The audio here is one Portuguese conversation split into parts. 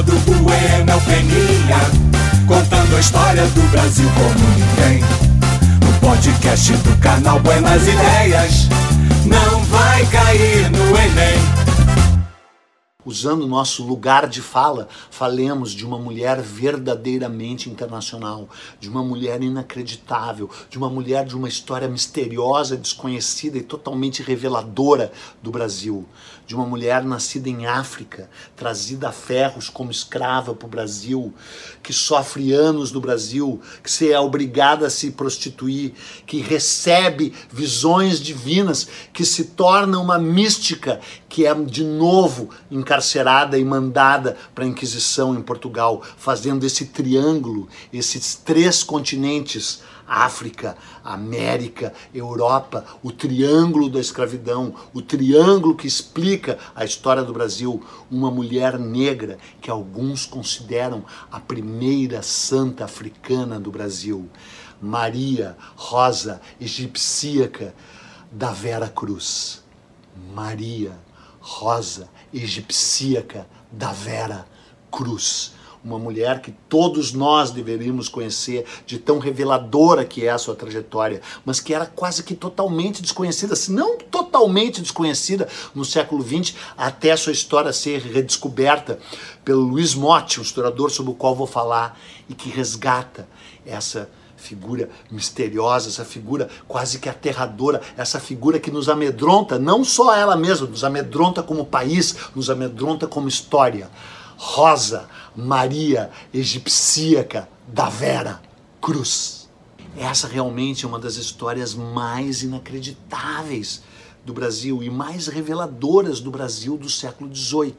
Eduardo Bueno Peninha, contando a história do Brasil como ninguém. No podcast do canal Buenas Ideias, não vai cair no Enem. Usando nosso lugar de fala, falemos de uma mulher verdadeiramente internacional, de uma mulher inacreditável, de uma mulher de uma história misteriosa, desconhecida e totalmente reveladora do Brasil, de uma mulher nascida em África, trazida a ferros como escrava para o Brasil, que sofre anos no Brasil, que se é obrigada a se prostituir, que recebe visões divinas, que se torna uma mística, que é de novo encarcerada e mandada para a Inquisição em Portugal, fazendo esse triângulo, esses três continentes África, América, Europa, o triângulo da escravidão, o triângulo que explica a história do Brasil, uma mulher negra que alguns consideram a primeira santa africana do Brasil, Maria Rosa Egipsíaca da Vera Cruz. Maria Rosa Egipsíaca da Vera Cruz uma mulher que todos nós deveríamos conhecer, de tão reveladora que é a sua trajetória, mas que era quase que totalmente desconhecida, se não totalmente desconhecida no século XX, até a sua história ser redescoberta pelo Luiz Motti, um historiador sobre o qual vou falar, e que resgata essa figura misteriosa, essa figura quase que aterradora, essa figura que nos amedronta, não só ela mesma, nos amedronta como país, nos amedronta como história. Rosa Maria Egipsíaca da Vera Cruz. Essa realmente é uma das histórias mais inacreditáveis do Brasil e mais reveladoras do Brasil do século XVIII.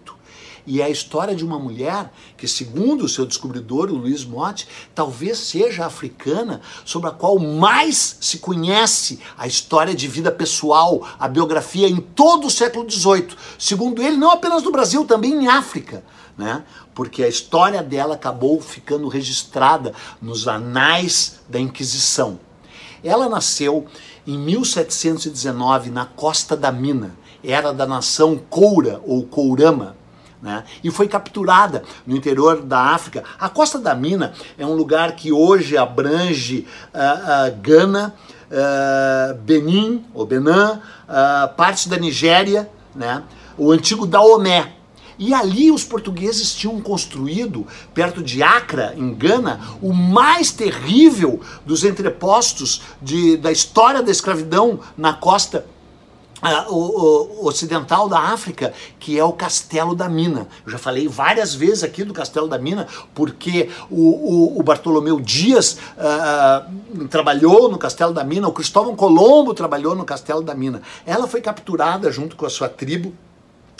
E é a história de uma mulher que, segundo o seu descobridor, o Luiz Motti, talvez seja africana sobre a qual mais se conhece a história de vida pessoal, a biografia em todo o século XVIII. Segundo ele, não apenas no Brasil, também em África né? Porque a história dela acabou ficando registrada nos anais da Inquisição. Ela nasceu em 1719 na Costa da Mina, era da nação Coura ou Courama. Né? E foi capturada no interior da África. A Costa da Mina é um lugar que hoje abrange uh, uh, Gana, uh, Benin ou Benin, parte da Nigéria, né? o antigo Daomé, e ali os portugueses tinham construído, perto de Acre, em Gana, o mais terrível dos entrepostos de, da história da escravidão na costa Uh, o, o, ocidental da África, que é o Castelo da Mina. Eu já falei várias vezes aqui do Castelo da Mina, porque o, o Bartolomeu Dias uh, trabalhou no Castelo da Mina, o Cristóvão Colombo trabalhou no Castelo da Mina. Ela foi capturada junto com a sua tribo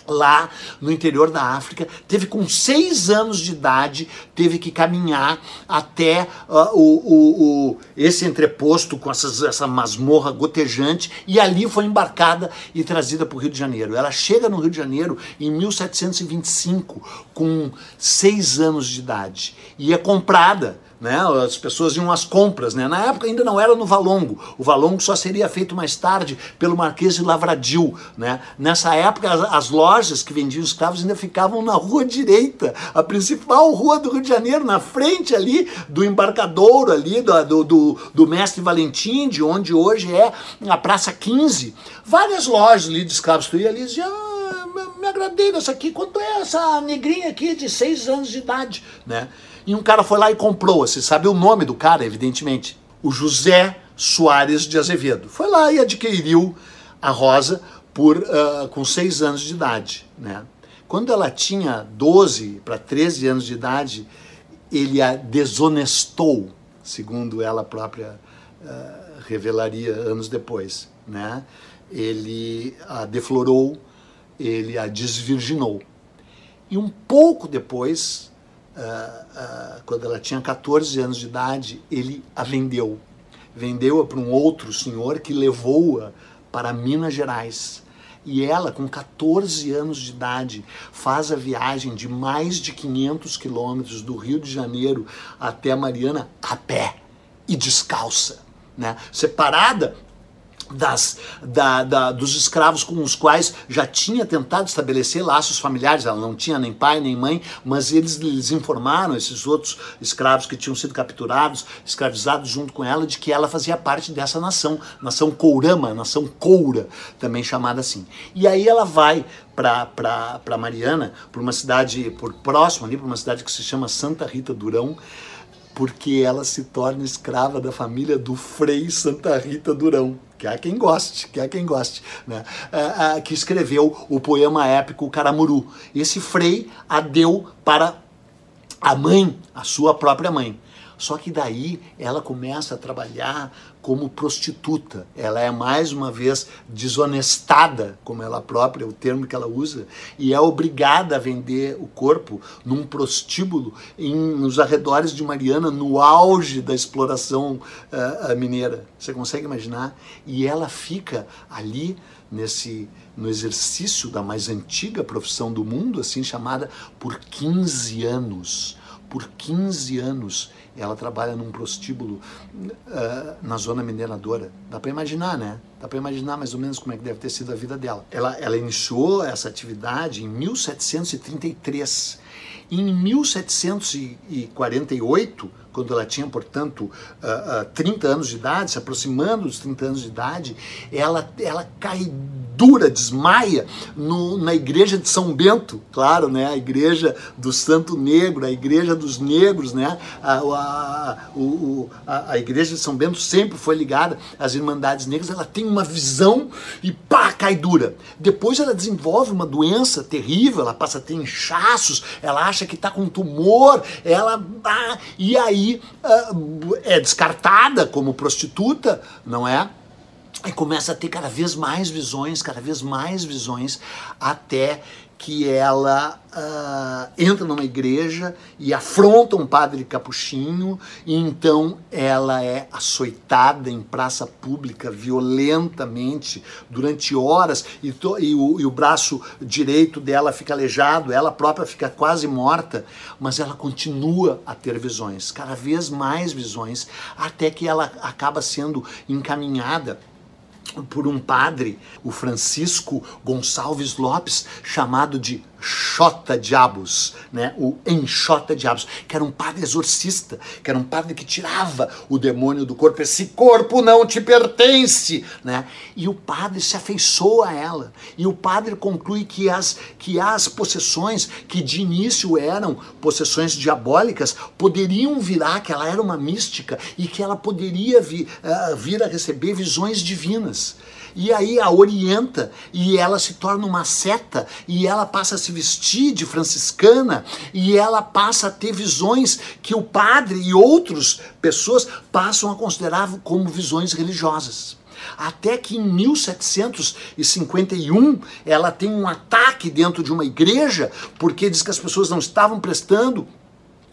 lá no interior da África, teve com seis anos de idade, teve que caminhar até uh, o, o, o, esse entreposto com essas, essa masmorra gotejante e ali foi embarcada e trazida para o Rio de Janeiro. Ela chega no Rio de Janeiro em 1725 com seis anos de idade e é comprada né? As pessoas iam às compras, né? Na época ainda não era no Valongo. O Valongo só seria feito mais tarde pelo Marquês de Lavradio, né? Nessa época as, as, lojas que vendiam escravos ainda ficavam na rua direita, a principal rua do Rio de Janeiro, na frente ali do embarcadouro ali do, do, do Mestre Valentim, de onde hoje é a Praça 15. Várias lojas ali de escravos. Tu ia ali e ah, me agradei dessa aqui, quanto é essa negrinha aqui de seis anos de idade, né? E um cara foi lá e comprou. Você sabe o nome do cara, evidentemente. O José Soares de Azevedo. Foi lá e adquiriu a Rosa por uh, com seis anos de idade. Né? Quando ela tinha 12 para 13 anos de idade, ele a desonestou, segundo ela própria uh, revelaria anos depois. Né? Ele a deflorou, ele a desvirginou. E um pouco depois, uh, quando ela tinha 14 anos de idade, ele a vendeu. Vendeu-a para um outro senhor que levou-a para Minas Gerais. E ela, com 14 anos de idade, faz a viagem de mais de 500 quilômetros do Rio de Janeiro até Mariana a pé e descalça. Né? Separada das, da, da, dos escravos com os quais já tinha tentado estabelecer laços familiares. Ela não tinha nem pai nem mãe, mas eles lhes informaram, esses outros escravos que tinham sido capturados, escravizados junto com ela, de que ela fazia parte dessa nação, nação Courama, nação Coura, também chamada assim. E aí ela vai para Mariana, por uma cidade por próximo ali, por uma cidade que se chama Santa Rita Durão, porque ela se torna escrava da família do Frei Santa Rita Durão que há quem goste, que há quem goste, né? É, é, que escreveu o poema épico Caramuru. Esse Frei a deu para a mãe, a sua própria mãe. Só que daí ela começa a trabalhar como prostituta. Ela é mais uma vez desonestada, como ela própria, o termo que ela usa, e é obrigada a vender o corpo num prostíbulo em, nos arredores de Mariana, no auge da exploração uh, mineira. Você consegue imaginar? E ela fica ali nesse no exercício da mais antiga profissão do mundo, assim chamada, por 15 anos. Por 15 anos ela trabalha num prostíbulo uh, na zona mineradora. Dá para imaginar, né? Dá para imaginar mais ou menos como é que deve ter sido a vida dela. Ela, ela iniciou essa atividade em 1733. Em 1748, quando ela tinha, portanto, uh, uh, 30 anos de idade, se aproximando dos 30 anos de idade, ela, ela cai dura, desmaia no, na igreja de São Bento, claro, né? A igreja do Santo Negro, a igreja dos negros, né? A, a, a, a igreja de São Bento sempre foi ligada às Irmandades Negras. Ela tem uma visão e pá, cai dura. Depois ela desenvolve uma doença terrível, ela passa a ter inchaços, ela acha que está com tumor, ela. Ah, e aí ah, é descartada como prostituta, não é? E começa a ter cada vez mais visões, cada vez mais visões, até que ela uh, entra numa igreja e afronta um padre capuchinho, e então ela é açoitada em praça pública violentamente durante horas, e, to, e, o, e o braço direito dela fica aleijado, ela própria fica quase morta, mas ela continua a ter visões, cada vez mais visões, até que ela acaba sendo encaminhada por um padre, o Francisco Gonçalves Lopes, chamado de Xota Diabos, né? o Enxota Diabos, que era um padre exorcista, que era um padre que tirava o demônio do corpo. Esse corpo não te pertence, né? E o padre se afeiçoa a ela. E o padre conclui que as, que as possessões, que de início eram possessões diabólicas, poderiam virar, que ela era uma mística e que ela poderia vir, uh, vir a receber visões divinas e aí a orienta e ela se torna uma seta e ela passa a se vestir de franciscana e ela passa a ter visões que o padre e outras pessoas passam a considerar como visões religiosas. Até que em 1751 ela tem um ataque dentro de uma igreja, porque diz que as pessoas não estavam prestando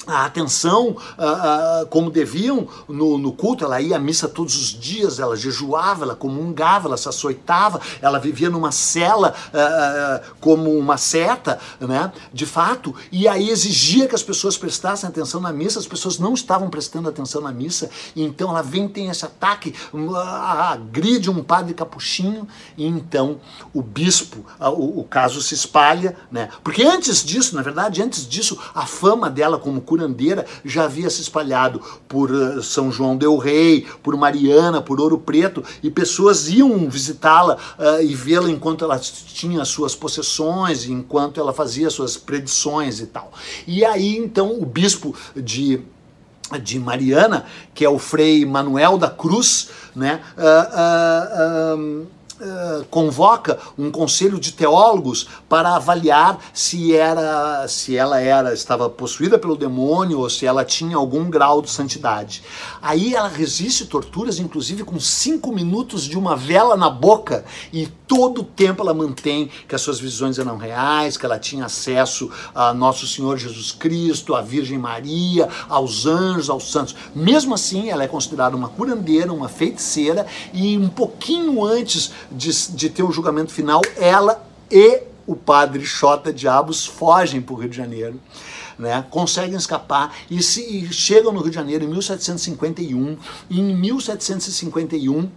a atenção uh, uh, como deviam no, no, culto. Ela ia à missa todos os dias, ela jejuava, ela comungava, ela se açoitava, ela vivia numa cela uh, como uma seta, né? De fato, e aí exigia que as pessoas prestassem atenção na missa, as pessoas não estavam prestando atenção na missa, e então ela vem, tem esse ataque, agride um padre capuchinho, e então o bispo, o, o caso se espalha, né? Porque antes disso, na verdade, antes disso, a fama dela como curandeira já havia se espalhado por eh, São João del Rei, por Mariana, por Ouro Preto, e pessoas iam visitá-la uh, e vê-la enquanto ela tinha suas possessões, enquanto ela fazia suas predições e tal. E aí então o bispo de de Mariana, que é o Frei Manuel da Cruz, né? Uh, eh, convoca um conselho de teólogos para avaliar se era se ela era estava possuída pelo demônio ou se ela tinha algum grau de santidade. Aí ela resiste torturas, inclusive com cinco minutos de uma vela na boca e todo o tempo ela mantém que as suas visões eram reais, que ela tinha acesso a Nosso Senhor Jesus Cristo, à Virgem Maria, aos anjos, aos santos. Mesmo assim, ela é considerada uma curandeira, uma feiticeira e um pouquinho antes de, de ter o julgamento final, ela e o padre Xota Diabos fogem para o Rio de Janeiro. Né, conseguem escapar e, se, e chegam no Rio de Janeiro em 1751. E em 1751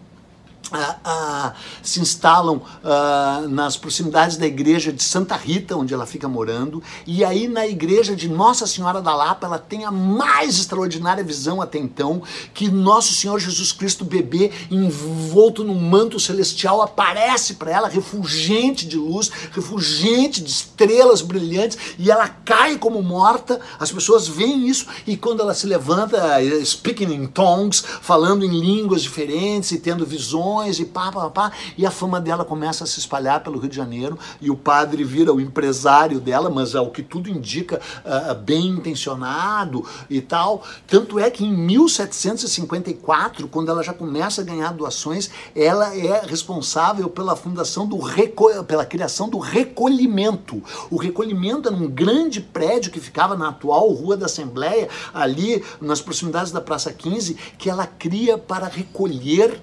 se instalam ah, nas proximidades da igreja de Santa Rita, onde ela fica morando, e aí na igreja de Nossa Senhora da Lapa ela tem a mais extraordinária visão até então, que Nosso Senhor Jesus Cristo bebê, envolto num manto celestial, aparece para ela, refulgente de luz, refulgente de estrelas brilhantes, e ela cai como morta, as pessoas veem isso, e quando ela se levanta, eh, speaking in tongues, falando em línguas diferentes e tendo visões, e pá, pá, pá, e a fama dela começa a se espalhar pelo Rio de Janeiro e o padre vira o empresário dela, mas ao que tudo indica, uh, bem intencionado e tal. Tanto é que em 1754, quando ela já começa a ganhar doações, ela é responsável pela fundação do pela criação do recolhimento. O recolhimento era um grande prédio que ficava na atual Rua da Assembleia, ali nas proximidades da Praça 15, que ela cria para recolher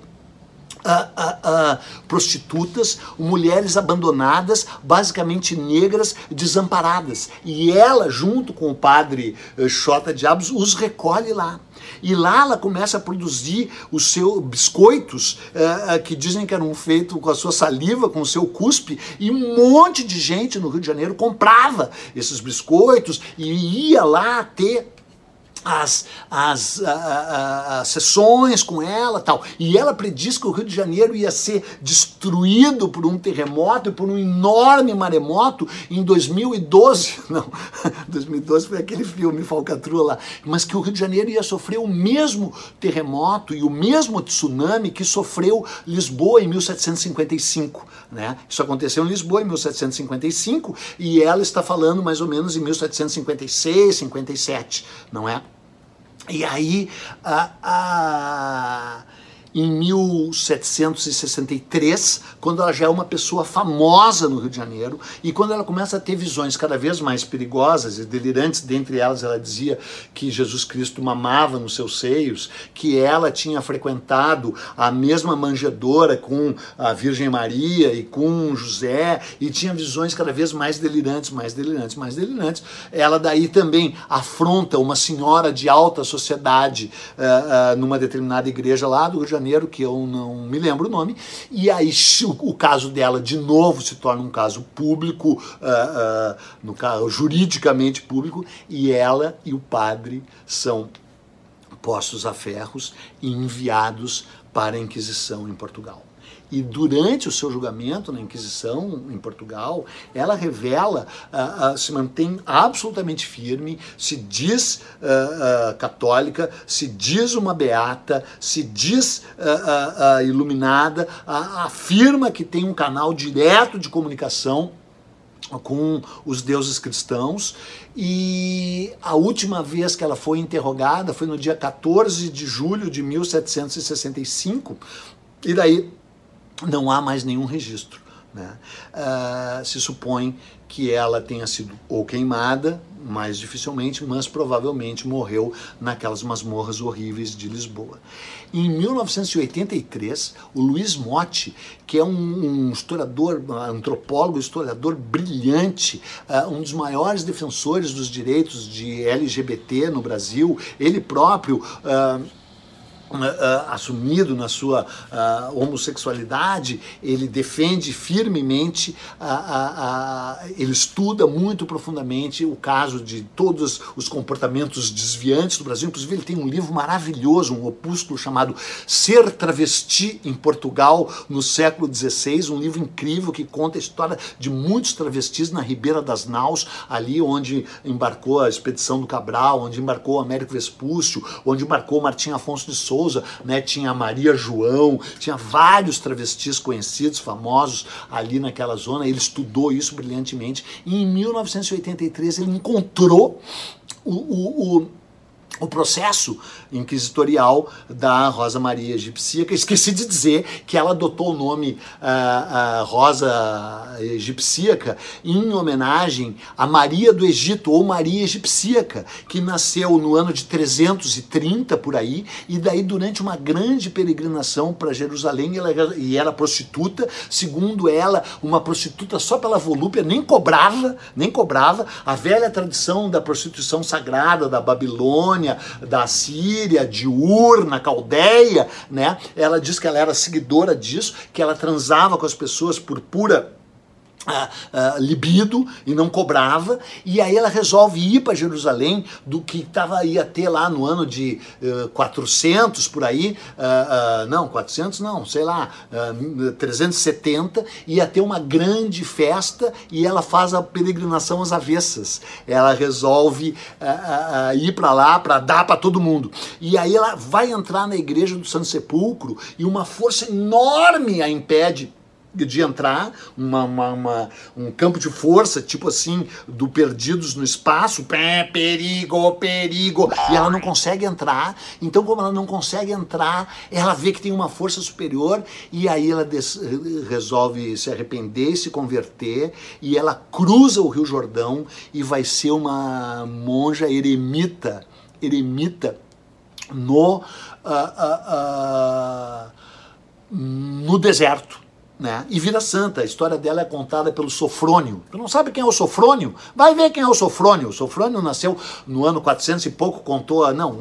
prostitutas, mulheres abandonadas, basicamente negras, desamparadas. E ela, junto com o padre uh, Xota Diabos, os recolhe lá. E lá ela começa a produzir os seus biscoitos, uh, que dizem que eram feitos com a sua saliva, com o seu cuspe, e um monte de gente no Rio de Janeiro comprava esses biscoitos e ia lá ter as, as, a, a, sessões com ela tal. E ela prediz que o Rio de Janeiro ia ser destruído por um terremoto e por um enorme maremoto em 2012. Não, 2012 foi aquele filme Falcatrua lá. Mas que o Rio de Janeiro ia sofrer o mesmo terremoto e o mesmo tsunami que sofreu Lisboa em 1755. Né? Isso aconteceu em Lisboa em 1755 e ela está falando mais ou menos em 1756, 57, não é? E aí, a, a, em 1763, quando ela já é uma pessoa famosa no Rio de Janeiro, e quando ela começa a ter visões cada vez mais perigosas e delirantes, dentre elas ela dizia que Jesus Cristo mamava nos seus seios, que ela tinha frequentado a mesma manjedoura com a Virgem Maria e com José, e tinha visões cada vez mais delirantes, mais delirantes, mais delirantes. Ela daí também afronta uma senhora de alta sociedade uh, uh, numa determinada igreja lá do Rio de Janeiro, que eu não me lembro o nome, e aí o, o caso dela de novo se torna um caso público, uh, uh, no caso juridicamente público, e ela e o padre são postos a ferros e enviados para a Inquisição em Portugal. E durante o seu julgamento na Inquisição em Portugal, ela revela, uh, uh, se mantém absolutamente firme, se diz uh, católica, se diz uma beata, se diz iluminada, afirma que tem um canal direto de comunicação com os deuses cristãos. E a última vez que ela foi interrogada foi no dia 14 de julho de 1765 e daí não há mais nenhum registro. Né? Uh, se supõe que ela tenha sido ou queimada, mais dificilmente, mas provavelmente morreu naquelas masmorras horríveis de Lisboa. Em 1983, o Luiz Motti, que é um, um historiador, um antropólogo, historiador brilhante, uh, um dos maiores defensores dos direitos de LGBT no Brasil, ele próprio uh, Uh, assumido na sua uh, homossexualidade, ele defende firmemente, uh, ele estuda muito profundamente o caso de todos os comportamentos desviantes do Brasil. Inclusive, ele tem um livro maravilhoso, um opúsculo chamado Ser Travesti em Portugal no século XVI, um livro incrível que conta a história de muitos travestis na Ribeira das Naus, ali onde embarcou a expedição do Cabral, onde embarcou Américo Vespúcio, onde embarcou Martim Afonso de Souza Souza, né? Tinha Maria João, tinha vários travestis conhecidos, famosos ali naquela zona. Ele estudou isso brilhantemente. E em 1983 ele encontrou o, o, o o processo inquisitorial da Rosa Maria Egipcíaca. Esqueci de dizer que ela adotou o nome uh, uh, Rosa Egipcíaca em homenagem a Maria do Egito, ou Maria Egipcíaca, que nasceu no ano de 330 por aí, e daí durante uma grande peregrinação para Jerusalém, ela era, e era prostituta, segundo ela, uma prostituta só pela volúpia, nem cobrava, nem cobrava. A velha tradição da prostituição sagrada da Babilônia, Mesopotâmia, da Síria, de Ur, na Caldeia, né? Ela diz que ela era seguidora disso, que ela transava com as pessoas por pura libido e não cobrava, e aí ela resolve ir para Jerusalém, do que tava, ia ter lá no ano de uh, 400 por aí, uh, não, 400 não, sei lá, 370, ia ter uma grande festa e ela faz a peregrinação às avessas. Ela resolve ir para lá para dar para todo mundo. E aí ela vai entrar na igreja do Santo Sepulcro e uma força enorme a impede de entrar, uma, uma, uma, um campo de força, tipo assim, do Perdidos no Espaço, pé, perigo, perigo, e ela não consegue entrar. Então, como ela não consegue entrar, ela vê que tem uma força superior, e aí ela resolve se arrepender, se converter, e ela cruza o Rio Jordão e vai ser uma monja eremita, eremita no, uh, uh, uh, no deserto né? E vira santa. A história dela é contada pelo Sofrônio. Tu não sabe quem é o Sofrônio? Vai ver quem é o Sofrônio. O Sofrônio nasceu no ano 400 e pouco, contou, não,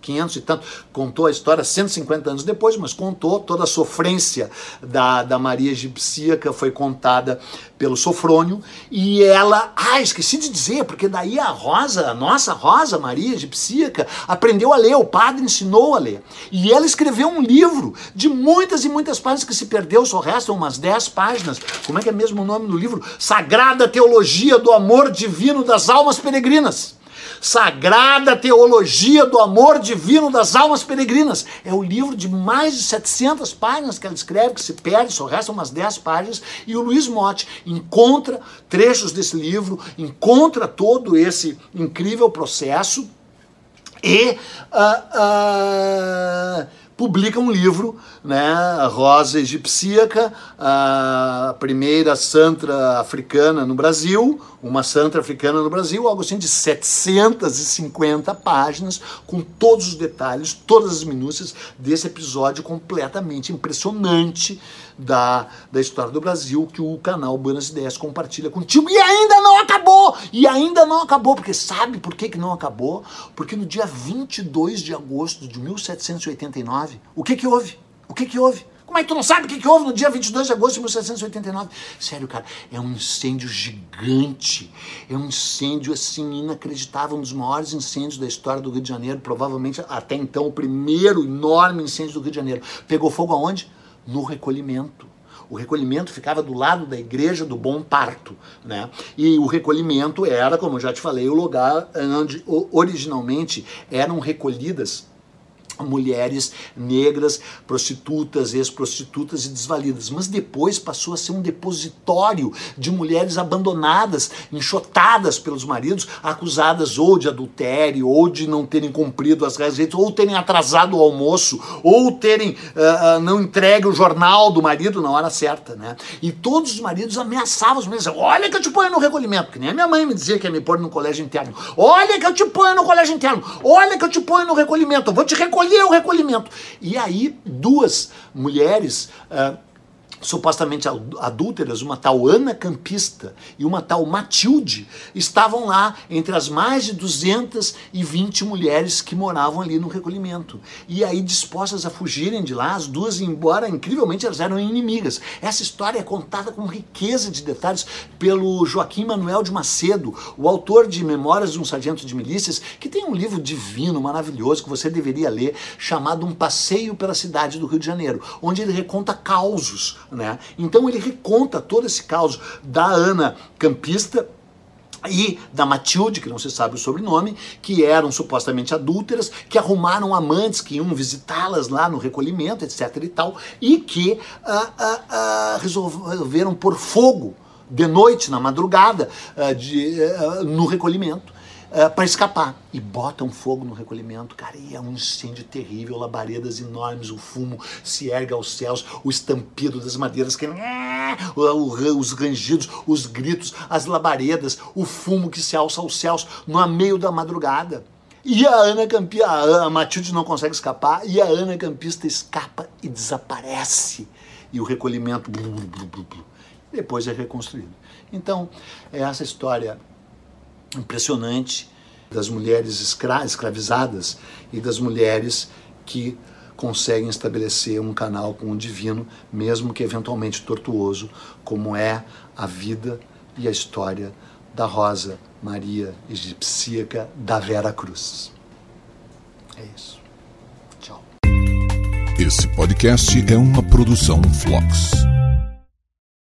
500 e tanto, contou a história 150 anos depois, mas contou toda a sofrência da, da Maria Egipcíaca, foi contada pelo Sofrônio, e ela, ah, esqueci de dizer, porque daí a Rosa, a nossa Rosa Maria Egipcíaca, aprendeu a ler, o padre ensinou a ler. E ela escreveu um livro de muitas e muitas páginas que se perdeu, só restam umas 10 páginas. Como é que é mesmo o nome do livro? Sagrada Teologia do Amor Divino das Almas Peregrinas. Sagrada Teologia do Amor Divino das Almas Peregrinas. É o livro de mais de 700 páginas que ela escreve, que se perde, só restam umas 10 páginas, e o Luiz Motti encontra trechos desse livro, encontra todo esse incrível processo e uh, uh, publica um livro, né, Rosa Egipcíaca, a primeira santra africana no Brasil, uma santa africana no Brasil, algo assim de 750 páginas, com todos os detalhes, todas as minúcias desse episódio completamente impressionante da, da história do Brasil que o canal Buenas Ideias compartilha contigo. E ainda não acabou! E ainda não acabou, porque sabe por que, que não acabou? Porque no dia 22 de agosto de 1789, o que que houve? O que que houve? Como é que tu não sabe o que, que houve no dia 22 de agosto de 1789? Sério, cara, é um incêndio gigante. É um incêndio, assim, inacreditável. Um dos maiores incêndios da história do Rio de Janeiro. Provavelmente, até então, o primeiro enorme incêndio do Rio de Janeiro. Pegou fogo aonde? no recolhimento. O recolhimento ficava do lado da igreja do Bom Parto, né? E o recolhimento era, como já te falei, o lugar onde originalmente eram recolhidas mulheres negras, prostitutas, ex-prostitutas e desvalidas. Mas depois passou a ser um depositório de mulheres abandonadas, enxotadas pelos maridos, acusadas ou de adultério, ou de não terem cumprido as regras, ou terem atrasado o almoço, ou terem uh, não entregue o jornal do marido na hora certa, né? E todos os maridos ameaçavam as mulheres, olha que eu te ponho no recolhimento, que nem a minha mãe me dizia que ia me pôr no colégio interno. Olha que eu te ponho no colégio interno. Olha que eu te ponho no recolhimento. Eu vou te recolher é o recolhimento. E aí, duas mulheres. Uh, supostamente adúlteras, uma tal Ana Campista e uma tal Matilde, estavam lá entre as mais de 220 mulheres que moravam ali no recolhimento. E aí, dispostas a fugirem de lá, as duas, embora incrivelmente elas eram inimigas. Essa história é contada com riqueza de detalhes pelo Joaquim Manuel de Macedo, o autor de Memórias de um Sargento de Milícias, que tem um livro divino, maravilhoso, que você deveria ler, chamado Um Passeio pela Cidade do Rio de Janeiro, onde ele reconta causos né? Então ele reconta todo esse caos da Ana Campista, e da Matilde, que não se sabe o sobrenome, que eram supostamente adúlteras, que arrumaram amantes que iam visitá-las lá no recolhimento, etc e tal, e que ah, ah, ah, resolveram pôr fogo de noite, na madrugada, de, no recolhimento uh, é, para escapar. E botam fogo no recolhimento, cara, e é um incêndio terrível, labaredas enormes, o fumo se ergue aos céus, o estampido das madeiras que os rangidos, os gritos, as labaredas, o fumo que se alça aos céus no meio da madrugada. E a Ana Campista, a Matilde não consegue escapar, e a Ana Campista escapa e desaparece. E o recolhimento depois é reconstruído. Então, é essa história impressionante das mulheres escra escravizadas e das mulheres que conseguem estabelecer um canal com o divino, mesmo que eventualmente tortuoso, como é a vida e a história da Rosa Maria Egipsíaca da Vera Cruz. É isso. Tchau. Esse podcast é uma produção Flux.